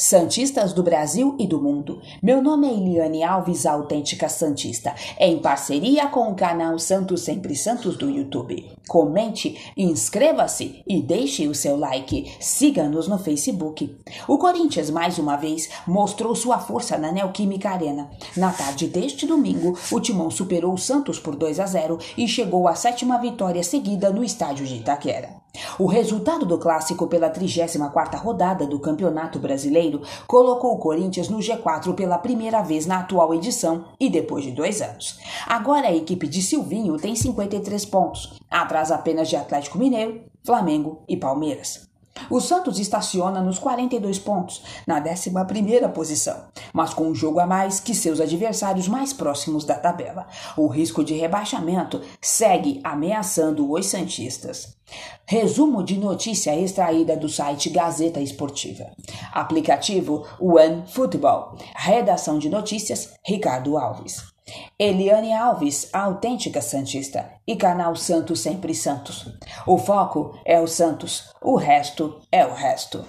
Santistas do Brasil e do mundo. Meu nome é Eliane Alves, autêntica Santista, em parceria com o canal Santos Sempre Santos do YouTube. Comente, inscreva-se e deixe o seu like. Siga-nos no Facebook. O Corinthians, mais uma vez, mostrou sua força na Neoquímica Arena. Na tarde deste domingo, o Timão superou o Santos por 2 a 0 e chegou à sétima vitória seguida no estádio de Itaquera. O resultado do clássico pela 34ª rodada do Campeonato Brasileiro colocou o Corinthians no G4 pela primeira vez na atual edição e depois de dois anos. Agora a equipe de Silvinho tem 53 pontos, atrás apenas de Atlético Mineiro, Flamengo e Palmeiras. O Santos estaciona nos 42 pontos, na 11 posição, mas com um jogo a mais que seus adversários mais próximos da tabela. O risco de rebaixamento segue ameaçando os Santistas. Resumo de notícia extraída do site Gazeta Esportiva. Aplicativo One Football. Redação de notícias Ricardo Alves. Eliane Alves, autêntica Santista, e canal Santos Sempre Santos. O foco é o Santos, o resto é o resto.